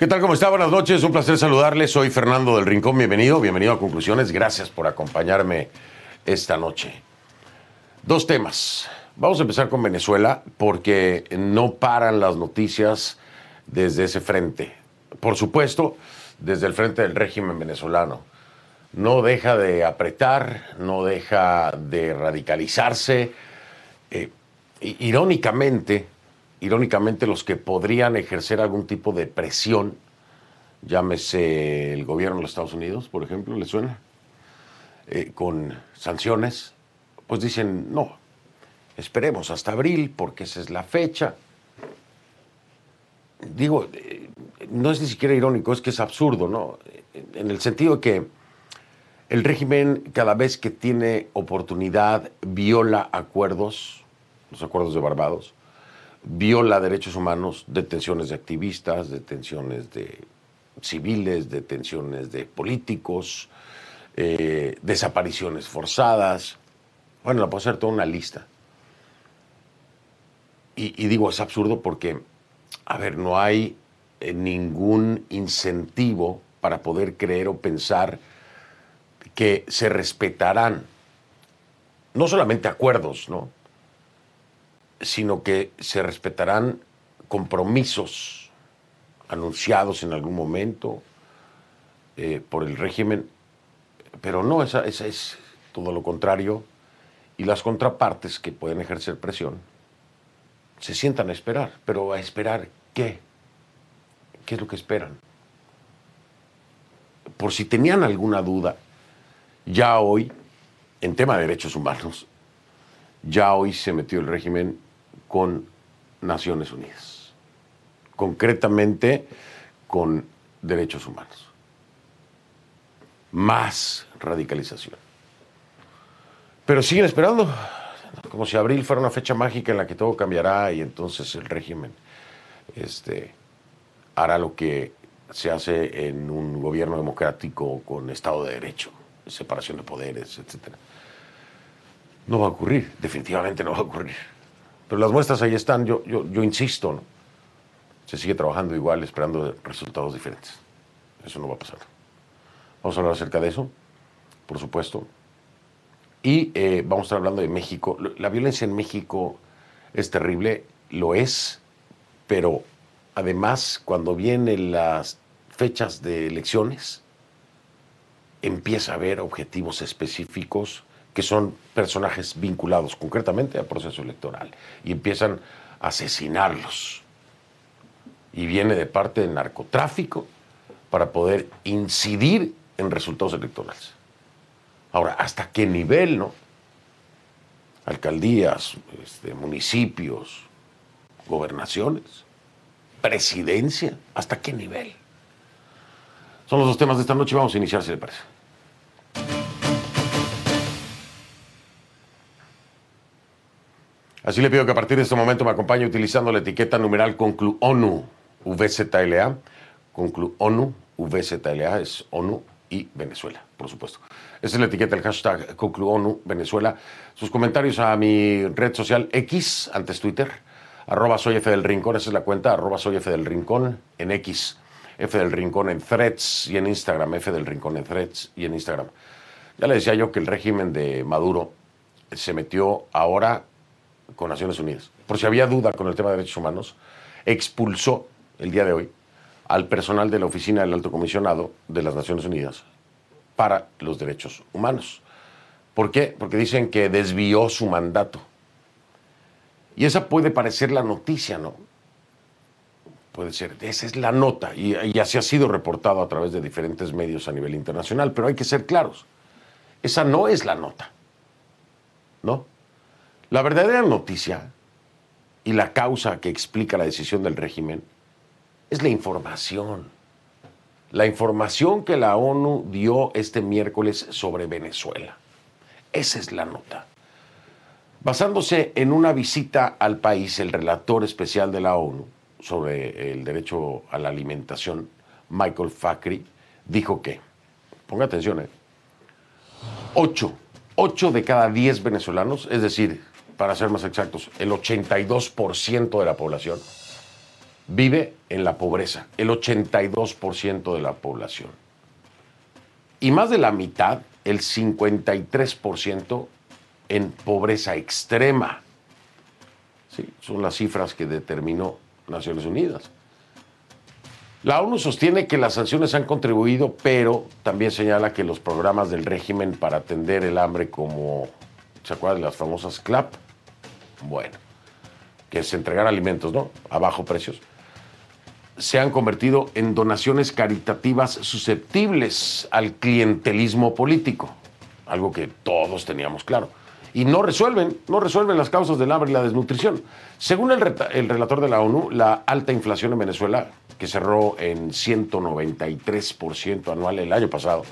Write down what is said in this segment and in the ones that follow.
¿Qué tal? ¿Cómo está? Buenas noches, un placer saludarles. Soy Fernando del Rincón, bienvenido, bienvenido a Conclusiones. Gracias por acompañarme esta noche. Dos temas. Vamos a empezar con Venezuela porque no paran las noticias desde ese frente. Por supuesto, desde el frente del régimen venezolano. No deja de apretar, no deja de radicalizarse. Eh, irónicamente, irónicamente, los que podrían ejercer algún tipo de presión, llámese el gobierno de los Estados Unidos, por ejemplo, ¿le suena? Eh, con sanciones, pues dicen, no, esperemos hasta abril porque esa es la fecha. Digo, eh, no es ni siquiera irónico, es que es absurdo, ¿no? En el sentido de que el régimen cada vez que tiene oportunidad viola acuerdos, los acuerdos de Barbados, viola derechos humanos, detenciones de activistas, detenciones de civiles, detenciones de políticos, eh, desapariciones forzadas. Bueno, la puedo hacer toda una lista. Y, digo, es absurdo porque, a ver, no hay eh, ningún incentivo para poder creer o pensar que se respetarán no solamente acuerdos, ¿no? Sino que se respetarán compromisos anunciados en algún momento eh, por el régimen, pero no, es todo lo contrario, y las contrapartes que pueden ejercer presión se sientan a esperar, pero a esperar qué? ¿Qué es lo que esperan? Por si tenían alguna duda, ya hoy, en tema de derechos humanos, ya hoy se metió el régimen con Naciones Unidas, concretamente con derechos humanos. Más radicalización. Pero siguen esperando, como si abril fuera una fecha mágica en la que todo cambiará y entonces el régimen este, hará lo que se hace en un gobierno democrático con Estado de Derecho, separación de poderes, etc. No va a ocurrir, definitivamente no va a ocurrir. Pero las muestras ahí están, yo, yo, insisto, se sigue trabajando igual, esperando resultados diferentes. Eso no va a pasar. Vamos a hablar acerca de eso, por supuesto. Y eh, vamos a estar hablando de México. La violencia en México es terrible, lo es, pero además cuando vienen las fechas de elecciones, empieza a haber objetivos específicos que son personajes vinculados concretamente al proceso electoral y empiezan a asesinarlos. Y viene de parte del narcotráfico para poder incidir en resultados electorales. Ahora, ¿hasta qué nivel, no? Alcaldías, este, municipios, gobernaciones, presidencia, ¿hasta qué nivel? Son los dos temas de esta noche. Vamos a iniciar, si le parece. Así le pido que a partir de este momento me acompañe utilizando la etiqueta numeral conclu ONU VZLA. Conclu ONU VZLA es ONU y Venezuela, por supuesto. Esa es la etiqueta, el hashtag COCLUONU Venezuela. Sus comentarios a mi red social X, antes Twitter, arroba esa es la cuenta, arroba en X, F del Rincón en Threads y en Instagram, F del Rincón en Threads y en Instagram. Ya le decía yo que el régimen de Maduro se metió ahora con Naciones Unidas. Por si había duda con el tema de derechos humanos, expulsó el día de hoy al personal de la Oficina del Alto Comisionado de las Naciones Unidas para los Derechos Humanos. ¿Por qué? Porque dicen que desvió su mandato. Y esa puede parecer la noticia, ¿no? Puede ser, esa es la nota, y, y así ha sido reportado a través de diferentes medios a nivel internacional, pero hay que ser claros, esa no es la nota, ¿no? La verdadera noticia y la causa que explica la decisión del régimen es la información. La información que la ONU dio este miércoles sobre Venezuela. Esa es la nota. Basándose en una visita al país, el relator especial de la ONU sobre el derecho a la alimentación, Michael Fakri, dijo que, ponga atención, ¿eh? 8, 8 de cada 10 venezolanos, es decir, para ser más exactos, el 82% de la población, vive en la pobreza, el 82% de la población. Y más de la mitad, el 53%, en pobreza extrema. Sí, son las cifras que determinó Naciones Unidas. La ONU sostiene que las sanciones han contribuido, pero también señala que los programas del régimen para atender el hambre como, ¿se acuerdan de las famosas CLAP? Bueno, que es entregar alimentos, ¿no? A bajo precios se han convertido en donaciones caritativas susceptibles al clientelismo político, algo que todos teníamos claro. Y no resuelven, no resuelven las causas del hambre y la desnutrición. Según el, el relator de la ONU, la alta inflación en Venezuela, que cerró en 193% anual el año pasado,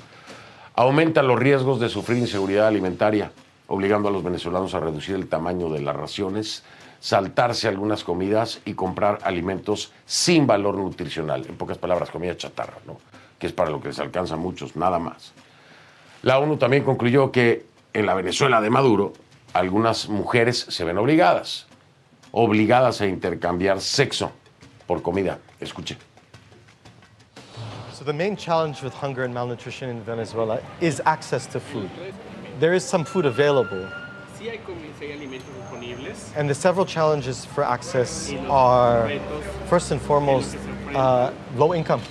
aumenta los riesgos de sufrir inseguridad alimentaria, obligando a los venezolanos a reducir el tamaño de las raciones, saltarse algunas comidas y comprar alimentos sin valor nutricional. En pocas palabras, comida chatarra, ¿no? que es para lo que les alcanza a muchos, nada más. La ONU también concluyó que en la Venezuela de Maduro, algunas mujeres se ven obligadas, obligadas a intercambiar sexo por comida. Escuche. So the main challenge with hunger and malnutrition in Venezuela is access to food. There is some food available, Sí hay, comi- sí hay alimentos disponibles. and the several challenges for access are, first and foremost, uh, low income.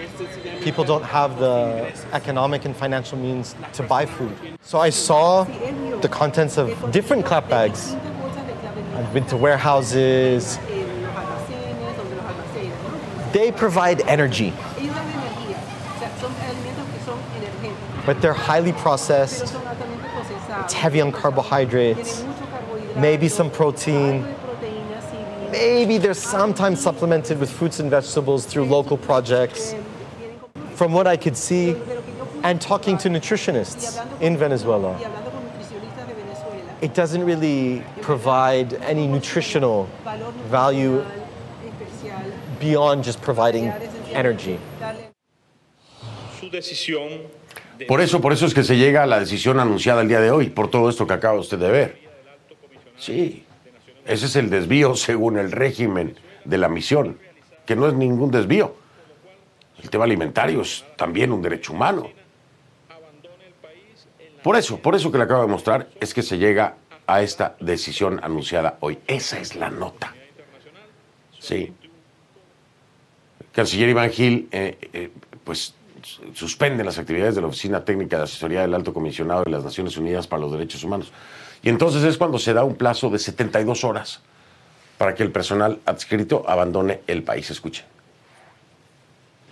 Este se llama People don't have the economic and financial means to buy food. So I saw the contents of different clap bags. I've been to warehouses. en los almacenes, donde los almacenes, ¿no? They provide energy, Ellos dan energía, o sea, son alimentos que son energéticos, but they're highly processed. Son altamente procesados. It's heavy on carbohydrates. Tienen mucho carbohidrato, maybe some protein. algo de proteínas, sí, bien. Maybe they're sometimes supplemented with fruits and vegetables through local projects. Eh, vienen con- From what I could see, de lo que yo pude and talking to observar, y nutritionists hablando con- in Venezuela, y hablando con nutricionistas de Venezuela, it doesn't really provide any nutritional valor value nutricional especial, beyond just providing dar esencialmente energy. Por eso, por eso es que se llega a la decisión anunciada el día de hoy, por todo esto que acaba usted de ver. Sí, ese es el desvío según el régimen de la misión, que no es ningún desvío. El tema alimentario es también un derecho humano. Por eso, por eso que le acabo de mostrar, es que se llega a esta decisión anunciada hoy. Esa es la nota. Sí. Canciller Iván Gil, eh, eh, pues suspende las actividades de la Oficina Técnica de Asesoría del Alto Comisionado de las Naciones Unidas para los Derechos Humanos. Y entonces es cuando se da un plazo de 72 horas para que el personal adscrito abandone el país. Escuche.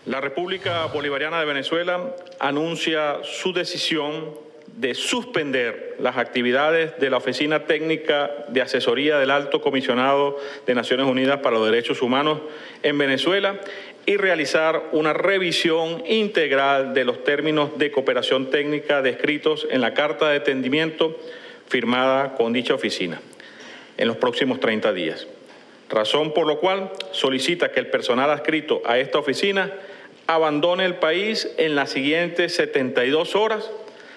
La República Bolivariana de Venezuela anuncia su decisión de suspender las actividades de la Oficina Técnica de Asesoría del Alto Comisionado de Naciones Unidas para los Derechos Humanos en Venezuela y realizar una revisión integral de los términos de cooperación técnica descritos en la Carta de Entendimiento firmada con dicha oficina en los próximos 30 días. Razón por lo cual solicita que el personal adscrito a esta oficina abandone el país en las siguientes 72 horas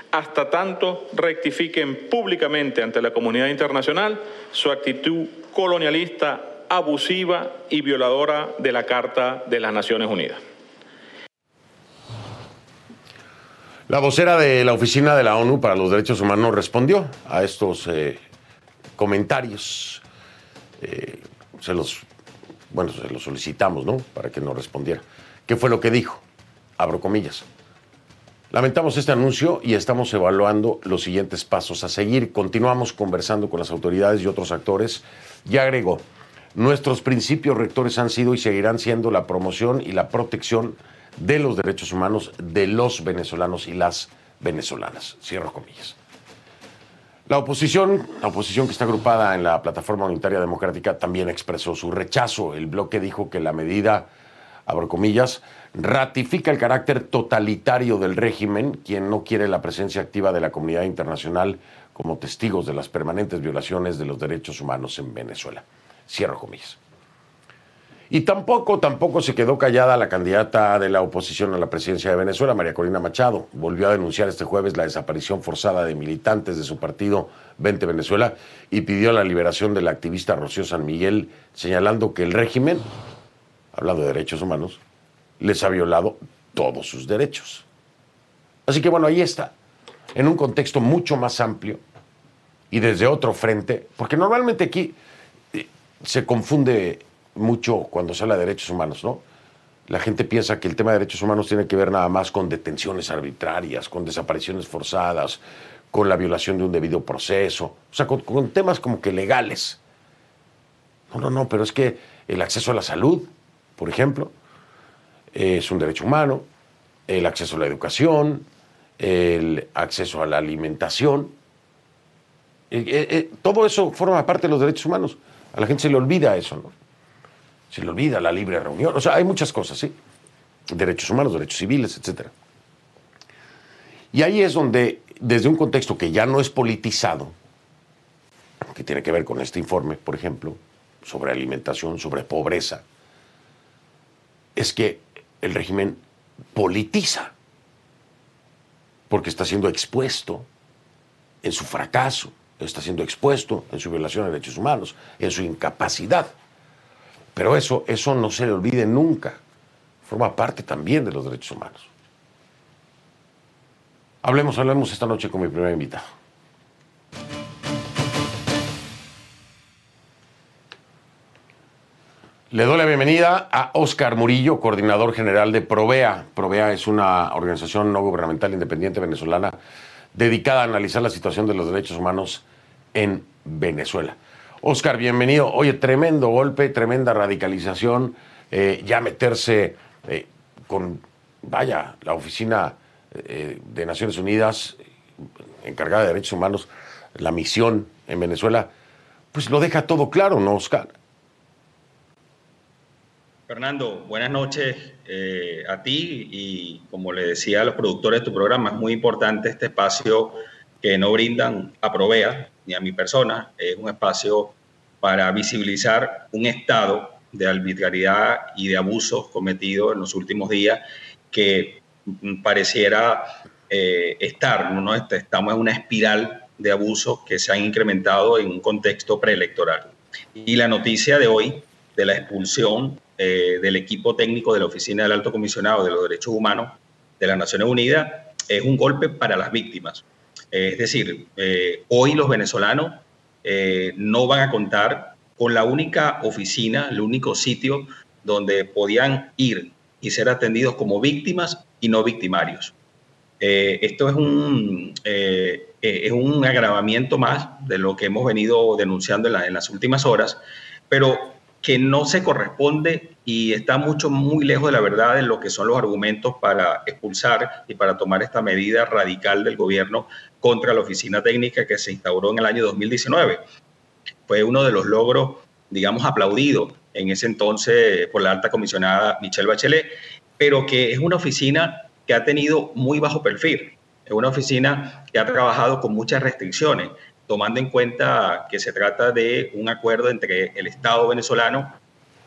hasta tanto rectifiquen públicamente ante la comunidad internacional su actitud colonialista, abusiva y violadora de la Carta de las Naciones Unidas. La vocera de la Oficina de la ONU para los Derechos Humanos respondió a estos eh, comentarios. Eh, se los, bueno, se los solicitamos, ¿no? Para que nos respondiera. ¿Qué fue lo que dijo? Abro comillas. Lamentamos este anuncio y estamos evaluando los siguientes pasos a seguir. Continuamos conversando con las autoridades y otros actores. Y agregó, nuestros principios rectores han sido y seguirán siendo la promoción y la protección de los derechos humanos de los venezolanos y las venezolanas. Cierro comillas. La oposición, la oposición que está agrupada en la Plataforma Unitaria Democrática, también expresó su rechazo. El bloque dijo que la medida, abro comillas, ratifica el carácter totalitario del régimen, quien no quiere la presencia activa de la comunidad internacional como testigos de las permanentes violaciones de los derechos humanos en Venezuela. Cierro comillas. Y tampoco, tampoco se quedó callada la candidata de la oposición a la presidencia de Venezuela, María Corina Machado. Volvió a denunciar este jueves la desaparición forzada de militantes de su partido Vente Venezuela y pidió la liberación de la activista Rocío San Miguel, señalando que el régimen, hablando de derechos humanos, les ha violado todos sus derechos. Así que bueno, ahí está, en un contexto mucho más amplio y desde otro frente, porque normalmente aquí se confunde mucho cuando se habla de derechos humanos, ¿no? La gente piensa que el tema de derechos humanos tiene que ver nada más con detenciones arbitrarias, con desapariciones forzadas, con la violación de un debido proceso, o sea, con, temas como que legales. No, no, no, pero es que el acceso a la salud, por ejemplo, es un derecho humano, el acceso a la educación, el acceso a la alimentación, eh, eh, eh, todo eso forma parte de los derechos humanos. A la gente se le olvida eso, ¿no? se le olvida la libre reunión. O sea, hay muchas cosas, ¿sí? Derechos humanos, derechos civiles, etc. Y ahí es donde, desde un contexto que ya no es politizado, que tiene que ver con este informe, por ejemplo, sobre alimentación, sobre pobreza, es que el régimen politiza, porque está siendo expuesto en su fracaso, está siendo expuesto en su violación de derechos humanos, en su incapacidad. Pero eso, eso no se le olvide nunca. Forma parte también de los derechos humanos. Hablemos, hablemos esta noche con mi primer invitado. Le doy la bienvenida a Oscar Murillo, coordinador general de Provea. Provea es una organización no gubernamental independiente venezolana dedicada a analizar la situación de los derechos humanos en Venezuela. Oscar, bienvenido. Oye, tremendo golpe, tremenda radicalización, eh, ya meterse eh, con, vaya, la oficina eh, de Naciones Unidas encargada de derechos humanos, la misión en Venezuela, pues lo deja todo claro, ¿no, Oscar? Fernando, buenas noches a ti y como le decía a los productores de tu programa, es muy importante este espacio que no brindan a Provea, ni a mi persona. Es un espacio para visibilizar un estado de arbitrariedad y de abusos cometidos en los últimos días que pareciera eh, estar, ¿no? Este, estamos en una espiral de abusos que se han incrementado en un contexto preelectoral. Y la noticia de hoy de la expulsión eh, del equipo técnico de la Oficina del Alto Comisionado de los Derechos Humanos de las Naciones Unidas es un golpe para las víctimas, es decir, eh, hoy los venezolanos eh, no van a contar con la única oficina, el único sitio donde podían ir y ser atendidos como víctimas y no victimarios. Eh, esto es un, es un agravamiento más de lo que hemos venido denunciando en, en las últimas horas, pero que no se corresponde y está mucho, muy lejos de la verdad en lo que son los argumentos para expulsar y para tomar esta medida radical del gobierno contra la oficina técnica que se instauró en el año 2019. Fue uno de los logros, digamos, aplaudidos en ese entonces por la alta comisionada Michelle Bachelet, pero que es una oficina que ha tenido muy bajo perfil. Es una oficina que ha trabajado con muchas restricciones, tomando en cuenta que se trata de un acuerdo entre el Estado venezolano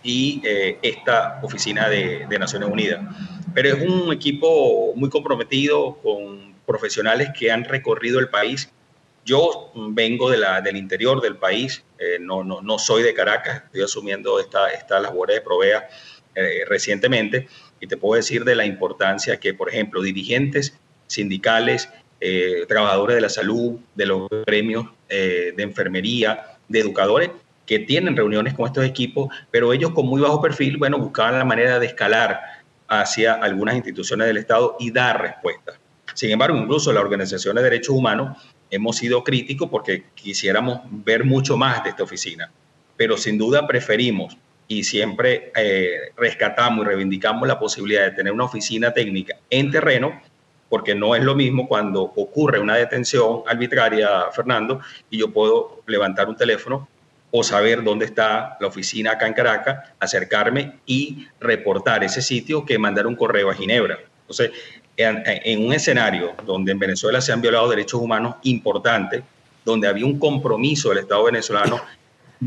y eh, esta oficina de, de, Naciones Unidas. Pero es un equipo muy comprometido con profesionales que han recorrido el país. Yo vengo de la, del interior del país, eh, no, no, no, soy de Caracas, estoy asumiendo esta, esta labor de Provea eh, recientemente y te puedo decir de la importancia que, por ejemplo, dirigentes sindicales, eh, trabajadores de la salud, de los gremios de enfermería, de educadores, que tienen reuniones con estos equipos, pero ellos con muy bajo perfil, bueno, buscaban la manera de escalar hacia algunas instituciones del Estado y dar respuestas. Sin embargo, incluso la Organización de Derechos Humanos hemos sido críticos porque quisiéramos ver mucho más de esta oficina, pero sin duda preferimos y siempre eh, rescatamos y reivindicamos la posibilidad de tener una oficina técnica en terreno, porque no es lo mismo cuando ocurre una detención arbitraria, Fernando, y yo puedo levantar un teléfono o saber dónde está la oficina acá en Caracas, acercarme y reportar ese sitio que mandar un correo a Ginebra. Entonces, en, en un escenario donde en Venezuela se han violado derechos humanos importantes, donde había un compromiso del Estado venezolano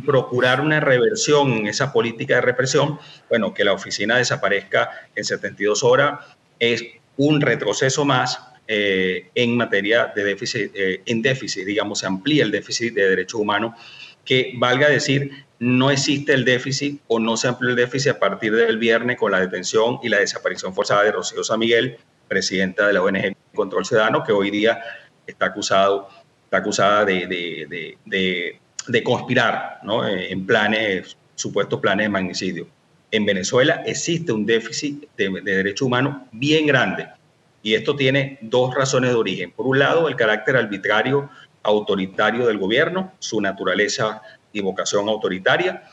procurar una reversión en esa política de represión, bueno, que la oficina desaparezca en 72 horas es un retroceso más eh, en materia de déficit, eh, en déficit, digamos, se amplía el déficit de derechos humanos, que valga decir, no existe el déficit o no se amplió el déficit a partir del viernes con la detención y la desaparición forzada de Rocío San Miguel, presidenta de la ONG Control Ciudadano, que hoy día está acusado, está acusada de, de, de conspirar. Eh, en planes, supuestos planes de magnicidio. En Venezuela existe un déficit de derechos humanos bien grande y esto tiene dos razones de origen. Por un lado, el carácter arbitrario, autoritario del gobierno, su naturaleza y vocación autoritaria.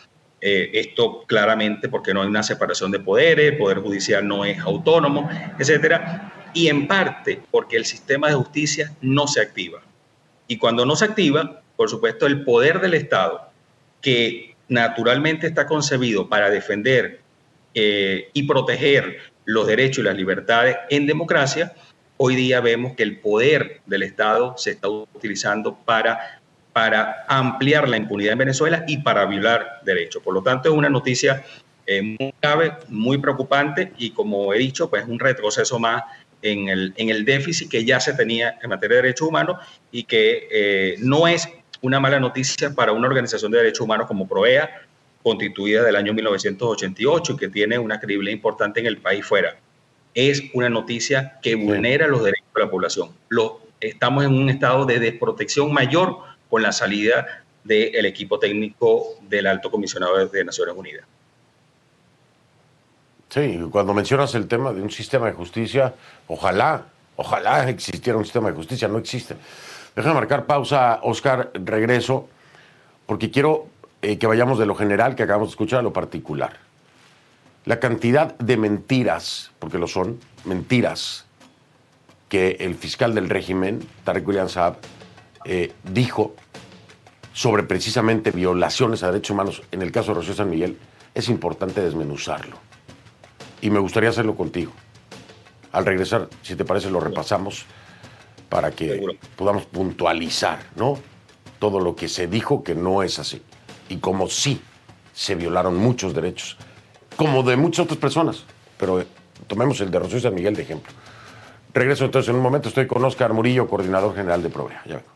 Eh, esto claramente porque no hay una separación de poderes, el poder judicial no es autónomo, etcétera. Y en parte porque el sistema de justicia no se activa. Y cuando no se activa, por supuesto, el poder del Estado, que naturalmente está concebido para defender eh, y proteger los derechos y las libertades en democracia, hoy día vemos que el poder del Estado se está utilizando para, para ampliar la impunidad en Venezuela y para violar derechos. Por lo tanto, es una noticia eh, muy grave, muy preocupante y, como he dicho, pues un retroceso más en el, en el déficit que ya se tenía en materia de derechos humanos y que eh, no es una mala noticia para una organización de derechos humanos como PROEA, constituida del año 1988 y que tiene una credibilidad importante en el país fuera. Es una noticia que vulnera los derechos de la población. Lo, estamos en un estado de desprotección mayor con la salida del equipo técnico del alto comisionado de Naciones Unidas. Sí, cuando mencionas el tema de un sistema de justicia, ojalá, ojalá existiera un sistema de justicia, no existe. Déjame marcar pausa, Oscar, regreso, porque quiero eh, que vayamos de lo general que acabamos de escuchar a lo particular. La cantidad de mentiras, porque lo son, mentiras, que el fiscal del régimen, Tarek William Saab, eh, dijo sobre precisamente violaciones a derechos humanos en el caso de Rocío San Miguel, es importante desmenuzarlo. Y me gustaría hacerlo contigo. Al regresar, si te parece, lo repasamos para que podamos puntualizar, ¿no? Todo lo que se dijo que no es así. Y como sí se violaron muchos derechos, como de muchas otras personas. Pero eh, tomemos el de Rocío San Miguel de ejemplo. Regreso entonces en un momento. Estoy con Oscar Murillo, coordinador general de Provea. Ya vengo.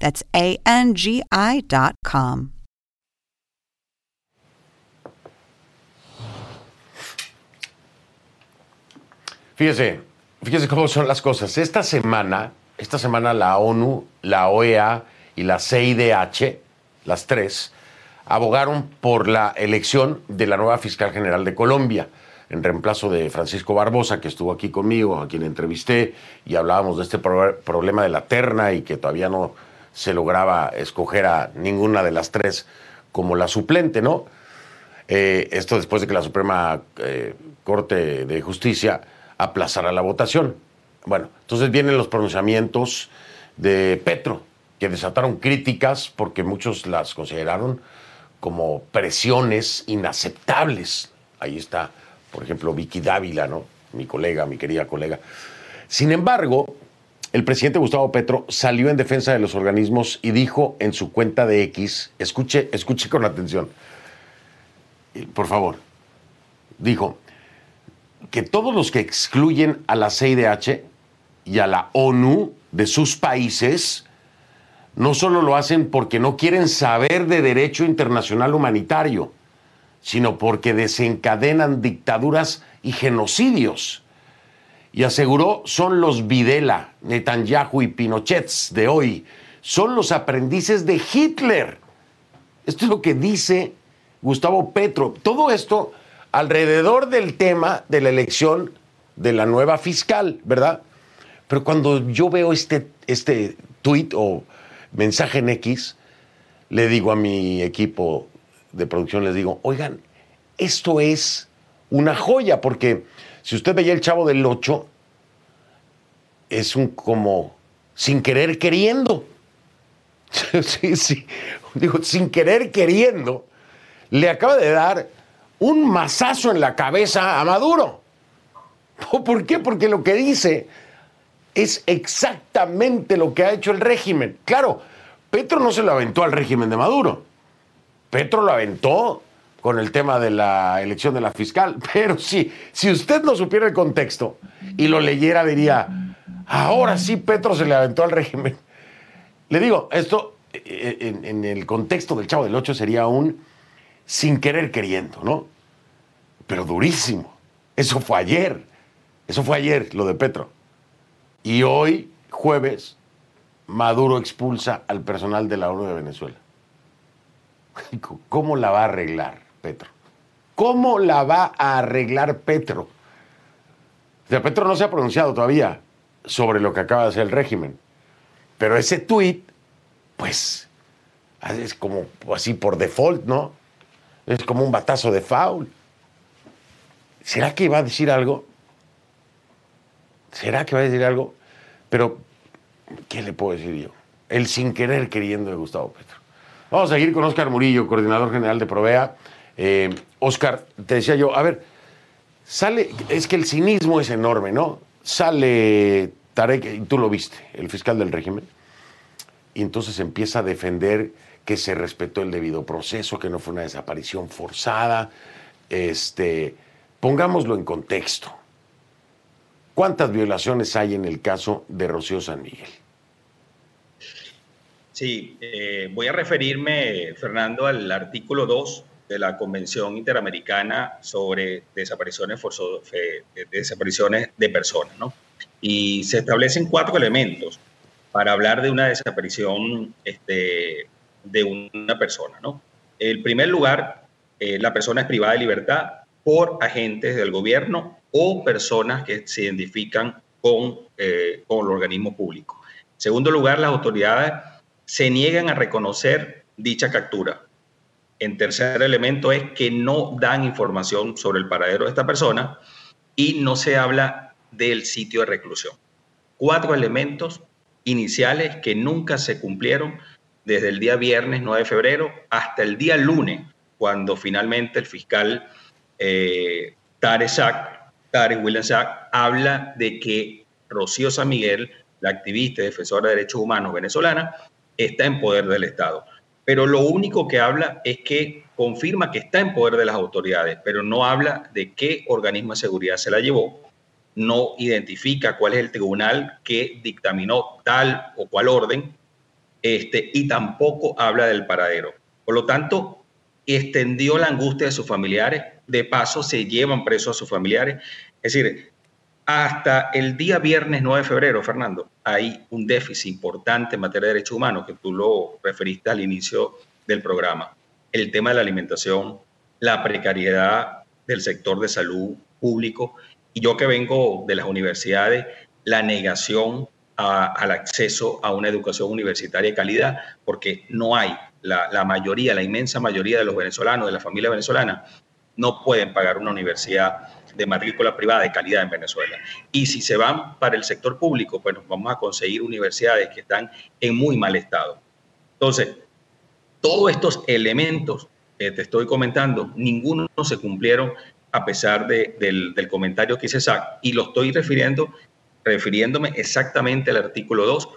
That's A N G I.com. Fíjese, fíjese cómo son las cosas. Esta semana, esta semana la ONU, la OEA y la CIDH, las tres, abogaron por la elección de la nueva fiscal general de Colombia, en reemplazo de Francisco Barbosa, que estuvo aquí conmigo, a quien entrevisté, y hablábamos de este pro problema de la terna y que todavía no se lograba escoger a ninguna de las tres como la suplente, ¿no? Eh, esto después de que la Suprema eh, Corte de Justicia aplazara la votación. Bueno, entonces vienen los pronunciamientos de Petro, que desataron críticas porque muchos las consideraron como presiones inaceptables. Ahí está, por ejemplo, Vicky Dávila, ¿no? Mi colega, mi querida colega. Sin embargo, el presidente Gustavo Petro salió en defensa de los organismos y dijo en su cuenta de X, escuche, escuche con atención, por favor, dijo que todos los que excluyen a la CIDH y a la ONU de sus países no solo lo hacen porque no quieren saber de derecho internacional humanitario, sino porque desencadenan dictaduras y genocidios. Y aseguró, son los Videla, Netanyahu y Pinochet de hoy, son los aprendices de Hitler. Esto es lo que dice Gustavo Petro. Todo esto alrededor del tema de la elección de la nueva fiscal, ¿verdad? Pero cuando yo veo este, este tuit o mensaje en X, le digo a mi equipo de producción, les digo, oigan, esto es una joya, porque si usted veía el chavo del 8, es un como sin querer queriendo. sí, sí, digo, sin querer queriendo, le acaba de dar un mazazo en la cabeza a Maduro. ¿Por qué? Porque lo que dice es exactamente lo que ha hecho el régimen. Claro, Petro no se lo aventó al régimen de Maduro. Petro lo aventó con el tema de la elección de la fiscal. Pero sí, si usted no supiera el contexto y lo leyera, diría, ahora sí Petro se le aventó al régimen. Le digo, esto eh, en, en el contexto del Chavo del Ocho sería un sin querer queriendo, ¿no? Pero durísimo. Eso fue ayer. Eso fue ayer, lo de Petro. Y hoy, jueves, Maduro expulsa al personal de la ONU de Venezuela. ¿Cómo la va a arreglar Petro? ¿Cómo la va a arreglar Petro? O sea, Petro no se ha pronunciado todavía sobre lo que acaba de hacer el régimen. Pero ese tuit, pues, es como así por default, ¿no? Es como un batazo de foul. ¿Será que va a decir algo? ¿Será que va a decir algo? Pero, ¿qué le puedo decir yo? El sin querer queriendo de Gustavo Petro. Vamos a seguir con Oscar Murillo, coordinador general de Provea. Eh, Oscar, te decía yo, a ver, sale, es que el cinismo es enorme, ¿no? Sale Tarek, y tú lo viste, el fiscal del régimen, y entonces empieza a defender que se respetó el debido proceso, que no fue una desaparición forzada. Este, pongámoslo en contexto. ¿Cuántas violaciones hay en el caso de Rocío San Miguel? Sí, eh, voy a referirme, Fernando, al artículo 2 de la Convención Interamericana sobre desapariciones, de desapariciones de personas, ¿no? Y se establecen cuatro elementos para hablar de una desaparición este, de una persona, ¿no? En primer lugar, eh, la persona es privada de libertad por agentes del gobierno o personas que se identifican con, eh, con el organismo público. En segundo lugar, las autoridades se niegan a reconocer dicha captura. En tercer elemento es que no dan información sobre el paradero de esta persona y no se habla del sitio de reclusión. Cuatro elementos iniciales que nunca se cumplieron desde el día viernes 9 de febrero hasta el día lunes, cuando finalmente el fiscal eh, Tarek Tarek William Sack, habla de que Rocío San Miguel, la activista y defensora de derechos humanos venezolana, está en poder del Estado. Pero lo único que habla es que confirma que está en poder de las autoridades, pero no habla de qué organismo de seguridad se la llevó, no identifica cuál es el tribunal que dictaminó tal o cual orden, este, y tampoco habla del paradero. Por lo tanto, extendió la angustia de sus familiares, de paso se llevan presos a sus familiares. Es decir, hasta el día viernes 9 de febrero, Fernando, hay un déficit importante en materia de derechos humanos, que tú lo referiste al inicio del programa. El tema de la alimentación, la precariedad del sector de salud público, y yo que vengo de las universidades, la negación al acceso a una educación universitaria de calidad, porque no hay, la, mayoría, la inmensa mayoría de los venezolanos, de la familia venezolana, no pueden pagar una universidad de matrícula privada de calidad en Venezuela. Y si se van para el sector público, pues vamos a conseguir universidades que están en muy mal estado. Entonces, todos estos elementos que te estoy comentando, ninguno se cumplieron a pesar del, comentario que hice SAC, y lo estoy refiriendo, refiriéndome exactamente al artículo 2,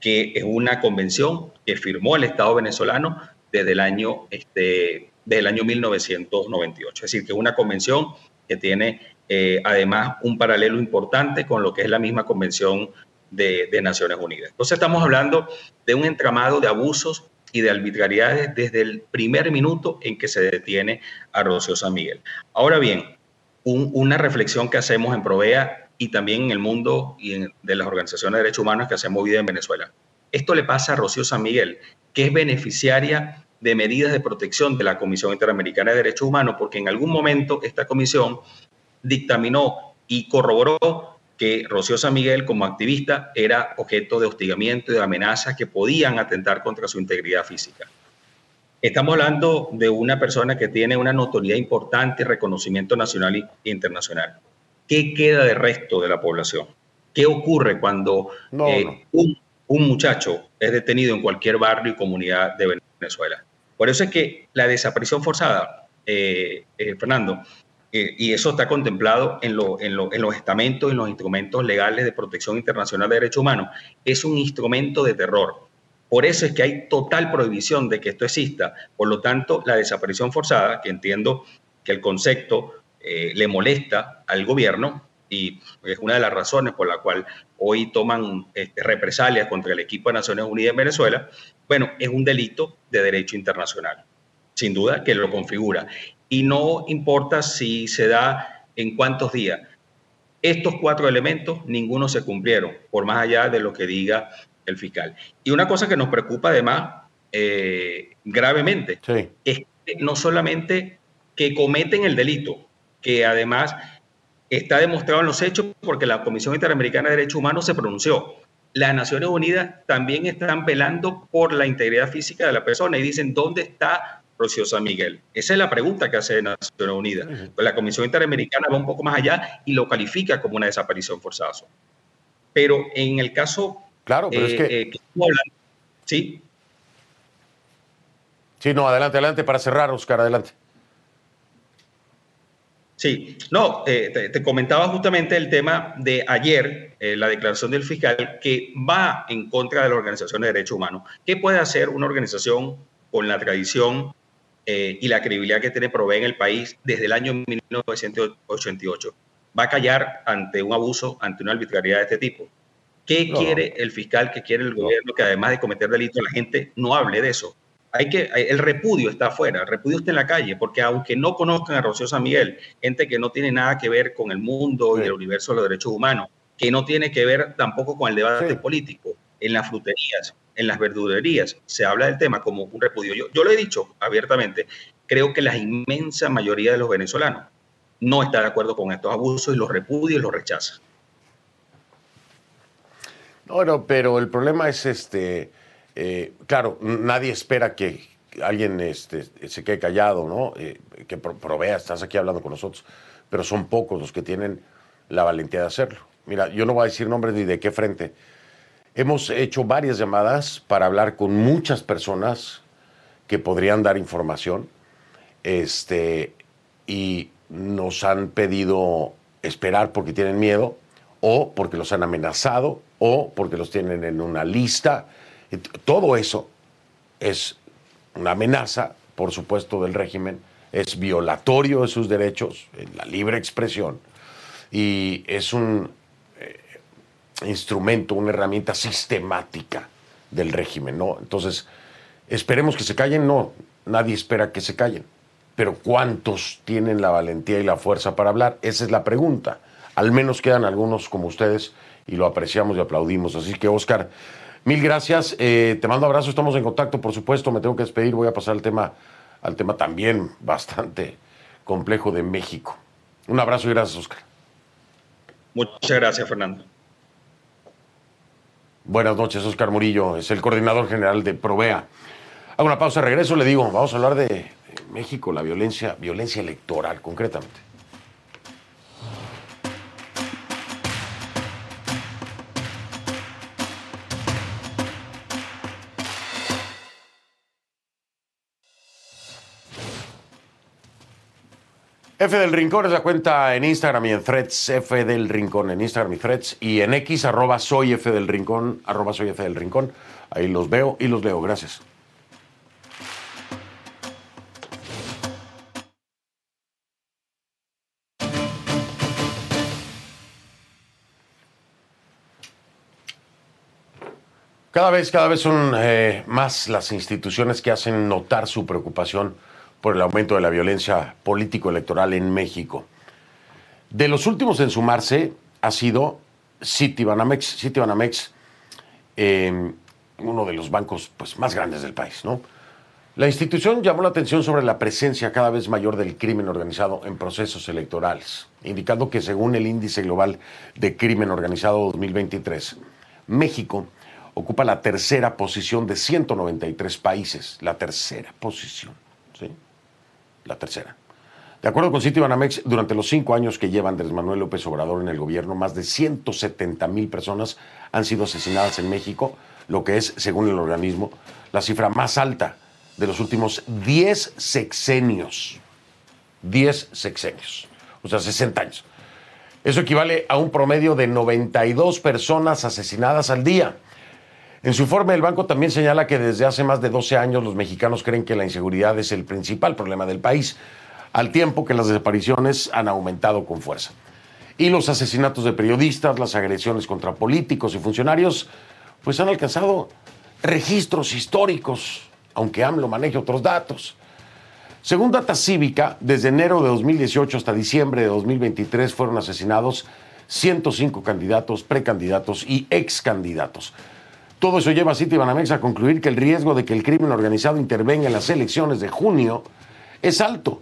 que es una convención que firmó el Estado venezolano desde el año, este, desde el año 1998. Es decir, que es una convención que tiene eh, además un paralelo importante con lo que es la misma convención de, de Naciones Unidas. Entonces estamos hablando de un entramado de abusos y de arbitrariedades desde el primer minuto en que se detiene a Rocío San Miguel. Ahora bien, una reflexión que hacemos en Provea y también en el mundo y en, de las organizaciones de derechos humanos que han movido en Venezuela. Esto le pasa a Rocío San Miguel, que es beneficiaria de medidas de protección de la Comisión Interamericana de Derechos Humanos, porque en algún momento esta comisión dictaminó y corroboró que Rocío San Miguel como activista era objeto de hostigamiento y de amenazas que podían atentar contra su integridad física. Estamos hablando de una persona que tiene una notoriedad importante y reconocimiento nacional e internacional. ¿Qué queda del resto de la población? ¿Qué ocurre cuando eh, Un, muchacho es detenido en cualquier barrio y comunidad de Venezuela? Por eso es que la desaparición forzada, eh, eh, Fernando, eh, y eso está contemplado en, los estamentos en los instrumentos legales de protección internacional de derechos humanos, es un instrumento de terror. Por eso es que hay total prohibición de que esto exista. Por lo tanto, la desaparición forzada, que entiendo que el concepto eh, le molesta al gobierno, y es una de las razones por la cual hoy toman este, represalias contra el equipo de Naciones Unidas en Venezuela, bueno, es un delito de derecho internacional, sin duda que lo configura y no importa si se da en cuántos días. Estos cuatro elementos, ninguno se cumplieron, por más allá de lo que diga el fiscal. Y una cosa que nos preocupa además eh, gravemente es que no solamente que cometen el delito, que además está demostrado en los hechos porque la Comisión Interamericana de Derechos Humanos se pronunció. Las Naciones Unidas también están velando por la integridad física de la persona y dicen dónde está Rocío San Miguel? Esa es la pregunta que hace Naciones Unidas. La Comisión Interamericana va un poco más allá y lo califica como una desaparición forzada. Pero en el caso... Claro, pero es que... Eh, hablando, sí. Sí, no, adelante, adelante, para cerrar, Oscar, adelante. Sí, no, eh, te, comentaba justamente el tema de ayer, eh, la declaración del fiscal, que va en contra de la Organización de Derechos Humanos. ¿Qué puede hacer una organización con la tradición eh, y la credibilidad que tiene Provee en el país desde el año 1988. Va a callar ante un abuso, ante una arbitrariedad de este tipo. ¿Qué quiere el fiscal, qué quiere el gobierno que además de cometer delitos la gente no hable de eso? Hay que, el repudio está afuera, el repudio está en la calle, porque aunque no conozcan a Rocío San Miguel, gente que no tiene nada que ver con el mundo y el universo de los derechos humanos, que no tiene que ver tampoco con el debate político, en las fruterías, en las verdurerías, se habla del tema como un repudio. Yo, yo lo he dicho abiertamente, creo que la inmensa mayoría de los venezolanos no está de acuerdo con estos abusos y los repudia y los rechaza. No, pero el problema es este, eh, claro, nadie espera que alguien este, se quede callado, ¿no? Eh, que provea, estás aquí hablando con nosotros, pero son pocos los que tienen la valentía de hacerlo. Mira, yo no voy a decir nombres ni de qué frente, Hemos hecho varias llamadas para hablar con muchas personas que podrían dar información este, y nos han pedido esperar porque tienen miedo o porque los han amenazado o porque los tienen en una lista. Todo eso es una amenaza, por supuesto, del régimen, es violatorio de sus derechos, la libre expresión, y es un instrumento, una herramienta sistemática del régimen, ¿no? Entonces, esperemos que se callen, no, nadie espera que se callen, pero ¿cuántos tienen la valentía y la fuerza para hablar? Esa es la pregunta. Al menos quedan algunos como ustedes y lo apreciamos y aplaudimos. Así que, Oscar, mil gracias. Eh, te mando abrazo, estamos en contacto, por supuesto. Me tengo que despedir, voy a pasar al tema, al tema también bastante complejo de México. Un abrazo y gracias, Oscar. Muchas gracias, Fernando. Buenas noches, Oscar Murillo, es el coordinador general de Provea. Hago una pausa, regreso, le digo, vamos a hablar de México, la violencia, violencia electoral, concretamente. F del Rincón es la cuenta en Instagram y en Threads, F del Rincón en Instagram y Threads, y en X, arroba soy F del Rincón, arroba soy F del Rincón. Ahí los veo y los leo. Gracias. Cada vez, cada vez son eh, más las instituciones que hacen notar su preocupación por el aumento de la violencia político-electoral en México. De los últimos en sumarse ha sido Citibanamex, Citibanamex eh, uno de los bancos pues, más grandes del país. ¿no? La institución llamó la atención sobre la presencia cada vez mayor del crimen organizado en procesos electorales, indicando que según el Índice Global de Crimen Organizado 2023, México ocupa la tercera posición de 193 países, la tercera posición. ¿sí? La tercera. De acuerdo con Citibanamex, durante los cinco años que lleva Andrés Manuel López Obrador en el gobierno, más de 170 mil personas han sido asesinadas en México, lo que es, según el organismo, la cifra más alta de los últimos 10 sexenios. 10 sexenios, o sea, 60 años. Eso equivale a un promedio de 92 personas asesinadas al día. En su informe, el banco también señala que desde hace más de 12 años los mexicanos creen que la inseguridad es el principal problema del país, al tiempo que las desapariciones han aumentado con fuerza. Y los asesinatos de periodistas, las agresiones contra políticos y funcionarios, pues han alcanzado registros históricos, aunque AMLO maneje otros datos. Según Data Cívica, desde enero de 2018 hasta diciembre de 2023 fueron asesinados 105 candidatos, precandidatos y excandidatos. Todo eso lleva a Citibanamex a concluir que el riesgo de que el crimen organizado intervenga en las elecciones de junio es alto.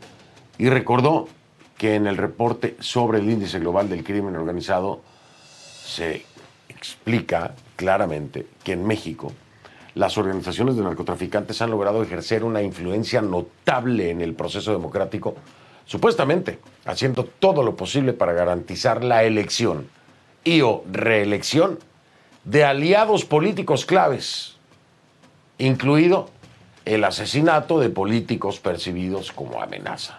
Y recordó que en el reporte sobre el índice global del crimen organizado se explica claramente que en México las organizaciones de narcotraficantes han logrado ejercer una influencia notable en el proceso democrático, supuestamente haciendo todo lo posible para garantizar la elección y o reelección de aliados políticos claves, incluido el asesinato de políticos percibidos como amenaza.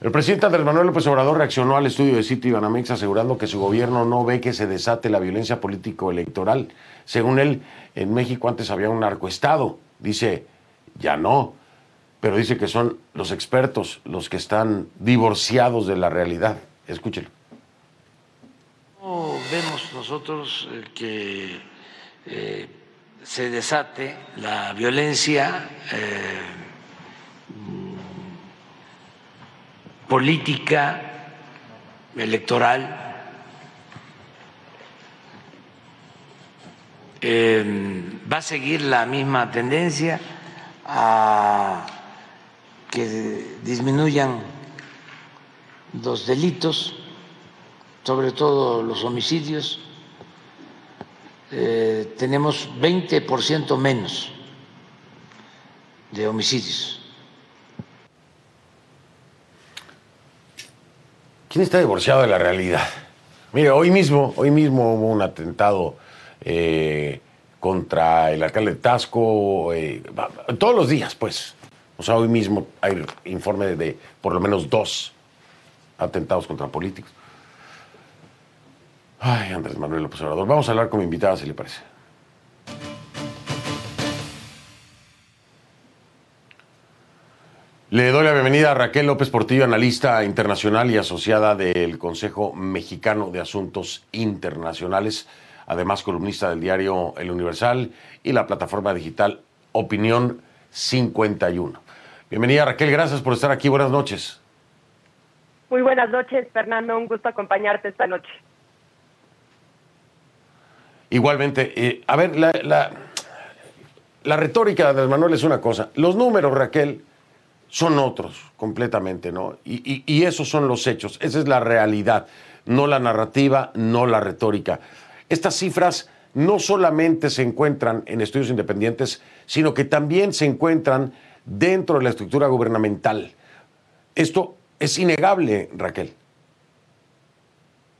El presidente Andrés Manuel López Obrador reaccionó al estudio de City Banamex asegurando que su gobierno no ve que se desate la violencia político-electoral. Según él, en México antes había un narcoestado. Dice, ya no, pero dice que son los expertos los que están divorciados de la realidad. Escúchelo. Vemos nosotros eh, que eh, se desate la violencia eh, política, electoral. Eh, va a seguir la misma tendencia a que disminuyan los delitos, sobre todo los homicidios. Eh, tenemos 20% menos de homicidios. ¿Quién está divorciado de la realidad? Mire, hoy mismo, hoy mismo hubo un atentado eh, contra el alcalde de Tasco, eh, todos los días, pues. O sea, hoy mismo hay informe de por lo menos dos atentados contra políticos. Ay, Andrés Manuel López Obrador. Vamos a hablar con mi invitada, si le parece. Le doy la bienvenida a Raquel López Portillo, analista internacional y asociada del Consejo Mexicano de Asuntos Internacionales, además columnista del diario El Universal y la plataforma digital Opinión 51. Bienvenida Raquel, gracias por estar aquí. Buenas noches. Muy buenas noches, Fernando. Un gusto acompañarte esta noche. Igualmente, eh, a ver, la, retórica de Manuel es una cosa. Los números, Raquel, son otros completamente, ¿no? Y, y, esos son los hechos, esa es la realidad, no la narrativa, no la retórica. Estas cifras no solamente se encuentran en estudios independientes, sino que también se encuentran dentro de la estructura gubernamental. Esto es innegable, Raquel.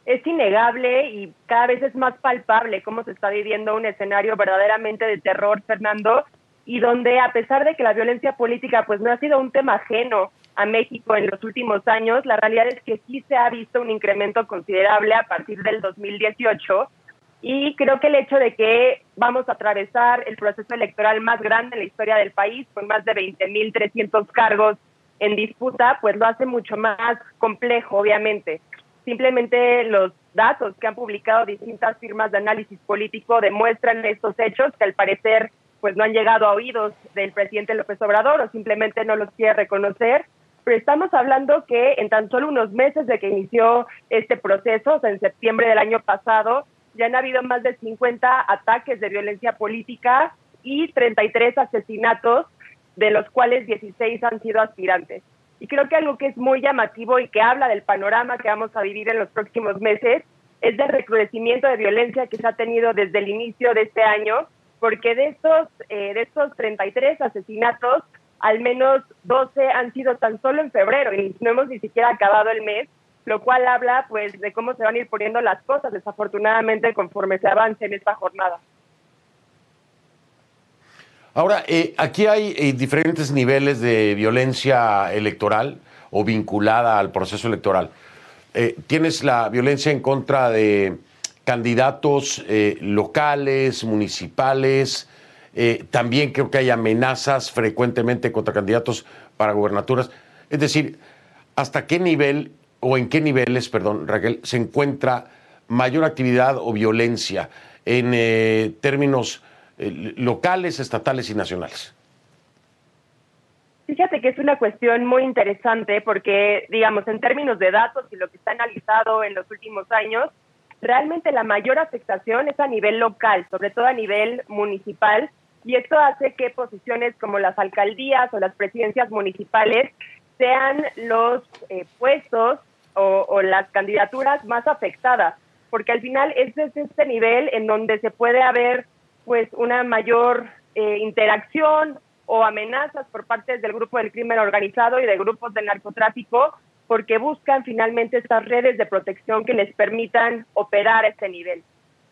Es innegable y cada vez es más palpable cómo se está viviendo un escenario verdaderamente de terror, Fernando, y donde a pesar de que la violencia política pues no ha sido un tema ajeno a México en los últimos años, la realidad es que sí se ha visto un incremento considerable a partir del 2018 y creo que el hecho de que vamos a atravesar el proceso electoral más grande en la historia del país, con más de 20.300 cargos en disputa, pues lo hace mucho más complejo, obviamente. Simplemente los datos que han publicado distintas firmas de análisis político demuestran estos hechos que al parecer pues no han llegado a oídos del presidente López Obrador o simplemente no los quiere reconocer. Pero estamos hablando que en tan solo unos meses de que inició este proceso, o sea, en septiembre del año pasado, ya han habido más de 50 ataques de violencia política y 33 asesinatos, de los cuales 16 han sido aspirantes. Y creo que algo que es muy llamativo y que habla del panorama que vamos a vivir en los próximos meses es del recrudecimiento de violencia que se ha tenido desde el inicio de este año, porque de estos, eh, de estos 33 asesinatos, al menos 12 han sido tan solo en febrero y no hemos ni siquiera acabado el mes, lo cual habla pues de cómo se van a ir poniendo las cosas desafortunadamente conforme se avance en esta jornada. Ahora, eh, aquí hay eh, diferentes niveles de violencia electoral o vinculada al proceso electoral. Eh, tienes la violencia en contra de candidatos locales, municipales. también creo que hay amenazas frecuentemente contra candidatos para gubernaturas. Es decir, ¿hasta qué nivel o en qué niveles, perdón, Raquel, se encuentra mayor actividad o violencia en términos eh, locales, estatales y nacionales? Fíjate que es una cuestión muy interesante porque, digamos, en términos de datos y lo que está analizado en los últimos años, realmente la mayor afectación es a nivel local, sobre todo a nivel municipal, y esto hace que posiciones como las alcaldías o las presidencias municipales sean los eh, puestos o, o, las candidaturas más afectadas, porque al final es desde este nivel en donde se puede haber pues una mayor eh, interacción o amenazas por parte del grupo del crimen organizado y de grupos del narcotráfico porque buscan finalmente estas redes de protección que les permitan operar a este nivel.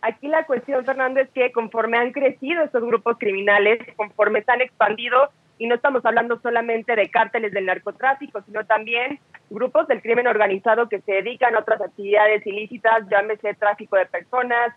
Aquí la cuestión, Fernando, es que conforme han crecido estos grupos criminales, conforme se han expandido, y no estamos hablando solamente de cárteles del narcotráfico, sino también grupos del crimen organizado que se dedican a otras actividades ilícitas, llámese tráfico de personas,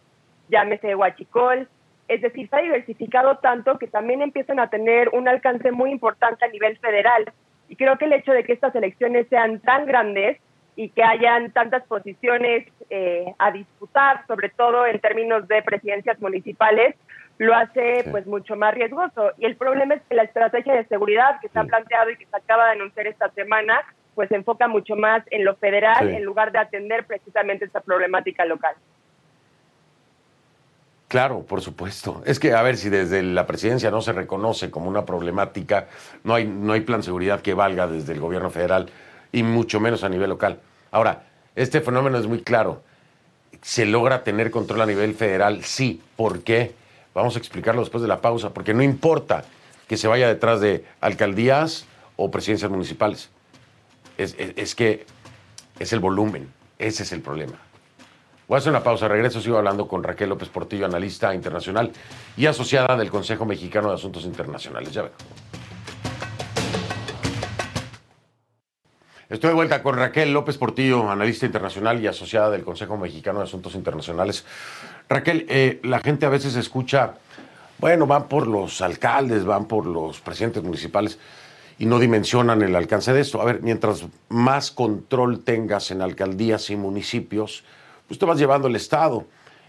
llámese huachicol, es decir, se ha diversificado tanto que también empiezan a tener un alcance muy importante a nivel federal. Y creo que el hecho de que estas elecciones sean tan grandes y que hayan tantas posiciones eh, a disputar, sobre todo en términos de presidencias municipales, lo hace pues mucho más riesgoso. Y el problema es que la estrategia de seguridad que se ha planteado y que se acaba de anunciar esta semana, pues se enfoca mucho más en lo federal en lugar de atender precisamente esta problemática local. Claro, por supuesto. Es que, a ver, si desde la presidencia no se reconoce como una problemática, no hay, no hay plan de seguridad que valga desde el gobierno federal y mucho menos a nivel local. Ahora, este fenómeno es muy claro. ¿Se logra tener control a nivel federal? Sí. ¿Por qué? Vamos a explicarlo después de la pausa, porque no importa que se vaya detrás de alcaldías o presidencias municipales. es, es que es el volumen, ese es el problema. Voy a hacer una pausa, regreso, sigo hablando con Raquel López Portillo, analista internacional y asociada del Consejo Mexicano de Asuntos Internacionales. Ya veo. Estoy de vuelta con Raquel López Portillo, analista internacional y asociada del Consejo Mexicano de Asuntos Internacionales. Raquel, eh, la gente a veces escucha, bueno, van por los alcaldes, van por los presidentes municipales y no dimensionan el alcance de esto. A ver, mientras más control tengas en alcaldías y municipios, pues te vas llevando el Estado.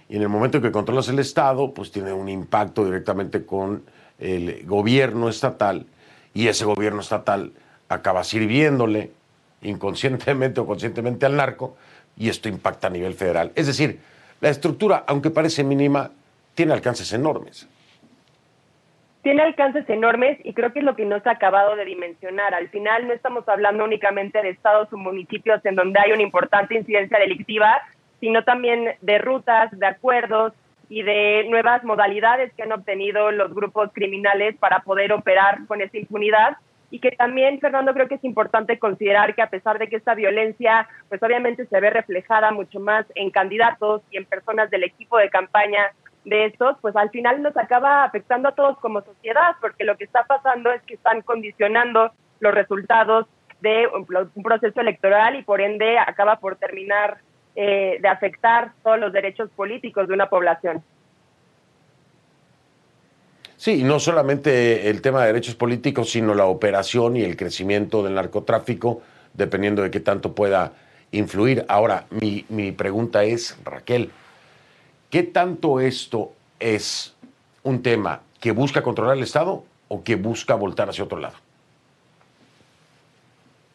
Y en el momento en que controlas el Estado, pues tiene un impacto directamente con el gobierno estatal y ese gobierno estatal acaba sirviéndole inconscientemente o conscientemente al narco y esto impacta a nivel federal. Es decir, la estructura, aunque parece mínima, tiene alcances enormes. Tiene alcances enormes y creo que es lo que no se ha acabado de dimensionar. Al final no estamos hablando únicamente de estados o municipios en donde hay una importante incidencia delictiva, sino también de rutas, de acuerdos y de nuevas modalidades que han obtenido los grupos criminales para poder operar con esa impunidad. Y que también, Fernando, creo que es importante considerar que a pesar de que esta violencia, pues obviamente se ve reflejada mucho más en candidatos y en personas del equipo de campaña de estos, pues al final nos acaba afectando a todos como sociedad, porque lo que está pasando es que están condicionando los resultados de un proceso electoral y por ende acaba por terminar eh, de afectar todos los derechos políticos de una población. Sí, no solamente el tema de derechos políticos, sino la operación y el crecimiento del narcotráfico, dependiendo de qué tanto pueda influir. Ahora, mi, mi pregunta es, Raquel, ¿qué tanto esto es un tema que busca controlar el Estado o que busca voltar hacia otro lado?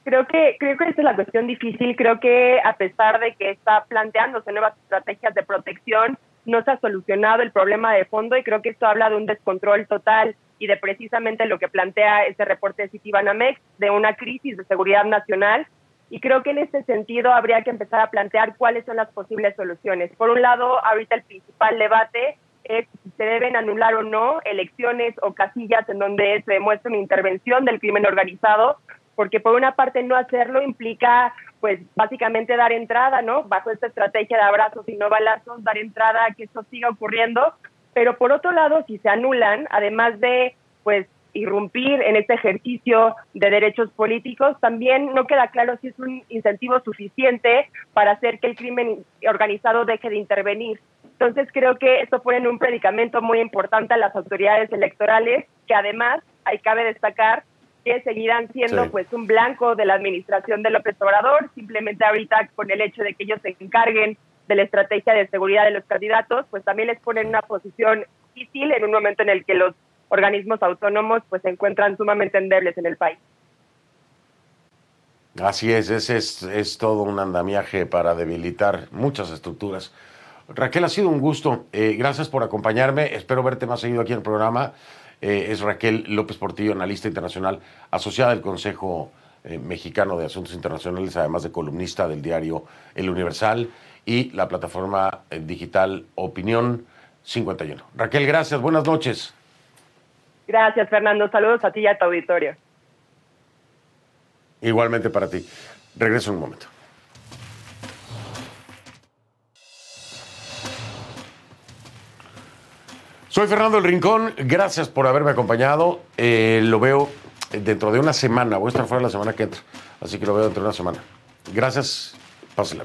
Creo que, creo que esa es la cuestión difícil. Creo que a pesar de que está planteándose nuevas estrategias de protección, no se ha solucionado el problema de fondo y creo que esto habla de un descontrol total y de precisamente lo que plantea este reporte de Citibanamex, de una crisis de seguridad nacional. Y creo que en este sentido habría que empezar a plantear cuáles son las posibles soluciones. Por un lado, ahorita el principal debate es si se deben anular o no elecciones o casillas en donde se demuestre una intervención del crimen organizado, porque por una parte no hacerlo implica pues básicamente dar entrada, ¿no? Bajo esta estrategia de abrazos y no balazos, dar entrada a que esto siga ocurriendo, pero por otro lado, si se anulan, además de pues irrumpir en este ejercicio de derechos políticos, también no queda claro si es un incentivo suficiente para hacer que el crimen organizado deje de intervenir. Entonces creo que esto pone un predicamento muy importante a las autoridades electorales, que además, hay cabe destacar, que seguirán siendo pues un blanco de la administración de López Obrador, simplemente ahorita con el hecho de que ellos se encarguen de la estrategia de seguridad de los candidatos, pues también les ponen una posición difícil en un momento en el que los organismos autónomos pues se encuentran sumamente endebles en el país. Así es, ese es, es todo un andamiaje para debilitar muchas estructuras. Raquel, ha sido un gusto. Eh, gracias por acompañarme. Espero verte más seguido aquí en el programa. Eh, es Raquel López Portillo, analista internacional, asociada del Consejo eh, Mexicano de Asuntos Internacionales, además de columnista del diario El Universal y la plataforma eh, digital Opinión 51. Raquel, gracias, buenas noches. Gracias, Fernando. Saludos a ti y a tu auditorio. Igualmente para ti. Regreso en un momento. Soy Fernando El Rincón, gracias por haberme acompañado. Eh, lo veo dentro de una semana, voy a estar fuera la semana que entra, así que lo veo dentro de una semana. Gracias, pásenla.